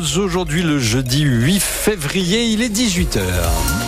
Aujourd'hui le jeudi 8 février, il est 18h.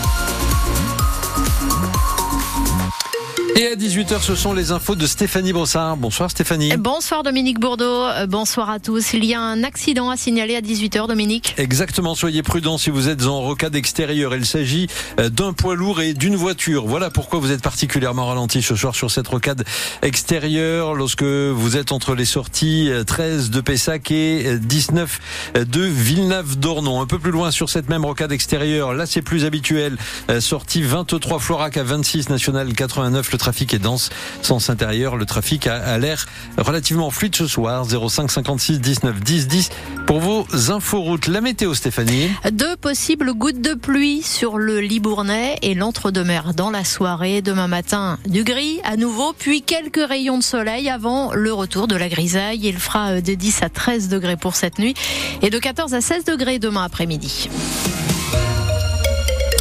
Et à 18h, ce sont les infos de Stéphanie Brossard. Bonsoir Stéphanie. Bonsoir Dominique Bourdeau, Euh, bonsoir à tous. Il y a un accident à signaler à 18h Dominique. Exactement, soyez prudents si vous êtes en rocade extérieure. Il s'agit euh, d'un poids lourd et d'une voiture. Voilà pourquoi vous êtes particulièrement ralenti ce soir sur cette rocade extérieure lorsque vous êtes entre les sorties euh, 13 de Pessac et euh, 19 de Villeneuve-d'Ornon. Un peu plus loin sur cette même rocade extérieure, là c'est plus habituel. Euh, Sortie 23 Florac à 26 National 89. Le trafic est dense. Sens intérieur, le trafic a, l'air relativement fluide ce soir. 05 56 19 10 10 pour vos inforoutes. La météo Stéphanie. Deux possibles gouttes de pluie sur le Libournais et l'entre-deux-mer dans la soirée. Demain matin, du gris à nouveau, puis quelques rayons de soleil avant le retour de la grisaille. Il fera euh, de 10 à 13 degrés pour cette nuit et de 14 à 16 degrés demain après-midi.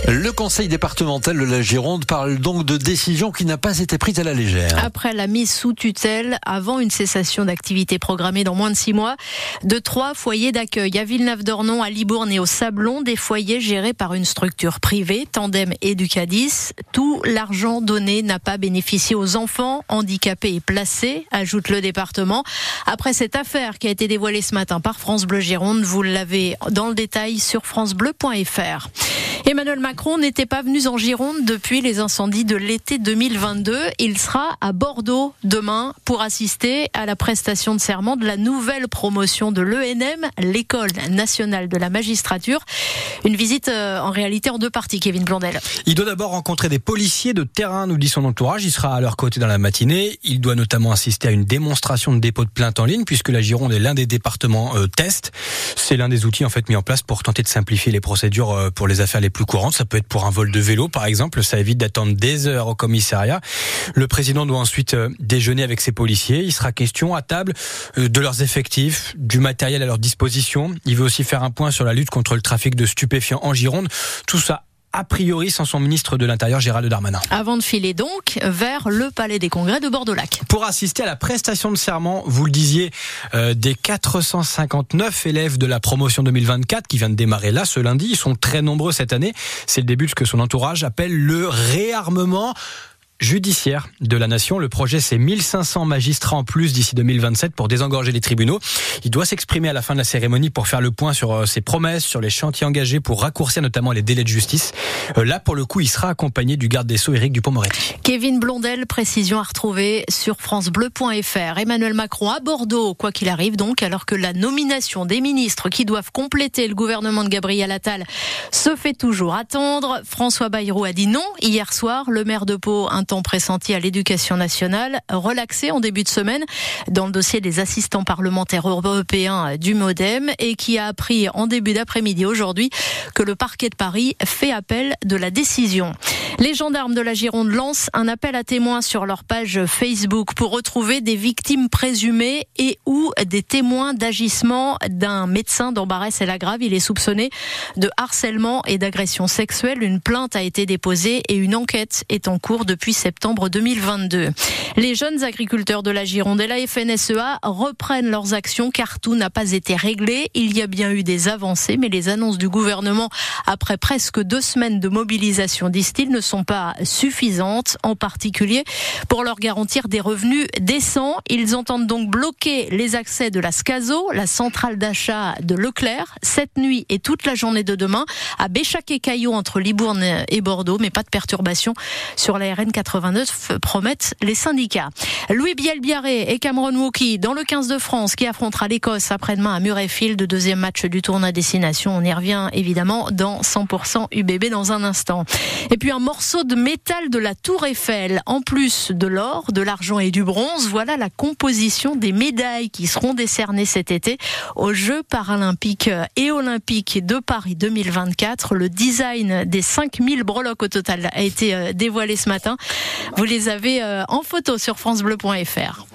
Le conseil départemental de la Gironde parle donc de décision qui n'a pas été prise à la légère. Après la mise sous tutelle, avant une cessation d'activité programmée dans moins de six mois, de trois foyers d'accueil à Villeneuve-d'Ornon, à Libourne et au Sablon, des foyers gérés par une structure privée, Tandem Educadis. Tout l'argent donné n'a pas bénéficié aux enfants handicapés et placés, ajoute le département. Après cette affaire qui a été dévoilée ce matin par France Bleu Gironde, vous l'avez dans le détail sur francebleu.fr. Emmanuel Macron n'était pas venu en Gironde depuis les incendies de l'été 2022. Il sera à Bordeaux demain pour assister à la prestation de serment de la nouvelle promotion de l'ENM, l'École nationale de la magistrature. Une visite euh, en réalité en deux parties, Kevin Blondel. Il doit d'abord rencontrer des policiers de terrain, nous dit son entourage. Il sera à leur côté dans la matinée. Il doit notamment assister à une démonstration de dépôt de plainte en ligne, puisque la Gironde est l'un des départements euh, test. C'est l'un des outils en fait mis en place pour tenter de simplifier les procédures euh, pour les affaires les plus courantes. Peut être pour un vol de vélo, par exemple. Ça évite d'attendre des heures au commissariat. Le président doit ensuite euh, déjeuner avec ses policiers. Il sera question à table euh, de leurs effectifs, du matériel à leur disposition. Il veut aussi faire un point sur la lutte contre le trafic de stupéfiants en Gironde. Tout ça a priori sans son ministre de l'Intérieur Gérald Darmanin. Avant de filer donc vers le Palais des Congrès de Bordeaux-Lac. Pour assister à la prestation de serment, vous le disiez, euh, des 459 élèves de la promotion 2024 qui vient de démarrer là ce lundi, ils sont très nombreux cette année. C'est le début de ce que son entourage appelle le réarmement judiciaire de la nation. Le projet, c'est 1500 magistrats en plus d'ici 2027 pour désengorger les tribunaux. Il doit s'exprimer à la fin de la cérémonie pour faire le point sur euh, ses promesses, sur les chantiers engagés pour raccourcir notamment les délais de justice. Euh, Là, pour le coup, il sera accompagné du garde des Sceaux, Éric Dupont-Moretti. Kevin Blondel, précision à retrouver sur francebleu.fr. Emmanuel Macron à Bordeaux, quoi qu'il arrive donc, alors que la nomination des ministres qui doivent compléter le gouvernement de Gabriel Attal se fait toujours attendre. François Bayrou a dit non hier soir. Le maire de Pau, temps pressenti à l'éducation nationale, relaxé en début de semaine dans le dossier des assistants parlementaires européens du Modem et qui a appris en début d'après-midi aujourd'hui que le parquet de Paris fait appel de la décision. Les gendarmes de la Gironde lancent un appel à témoins sur leur page Facebook pour retrouver des victimes présumées et ou des témoins d'agissement d'un médecin d'Embarès et la Grave. Il est soupçonné de harcèlement et d'agression sexuelle. Une plainte a été déposée et une enquête est en cours depuis septembre 2022. Les jeunes agriculteurs de la Gironde et la FNSEA reprennent leurs actions car tout n'a pas été réglé. Il y a bien eu des avancées, mais les annonces du gouvernement après presque deux semaines de mobilisation, disent-ils, ne sont pas suffisantes, en particulier pour leur garantir des revenus décents. Ils entendent donc bloquer les accès de la SCASO, la centrale d'achat de Leclerc, cette nuit et toute la journée de demain, à Béchac et Caillot entre Libourne et Bordeaux, mais pas de perturbation sur la RN 89, promettent les syndicats. Louis Bielbiaré et Cameron Wookie dans le 15 de France qui affrontera l'Écosse après-demain à Murrayfield, deuxième match du tournoi destination. On y revient évidemment dans 100% UBB dans un instant. Et puis un morceau de métal de la Tour Eiffel, en plus de l'or, de l'argent et du bronze. Voilà la composition des médailles qui seront décernées cet été aux Jeux paralympiques et olympiques de Paris 2024. Le design des 5000 breloques au total a été dévoilé ce matin. Vous les avez en photo sur francebleu.fr.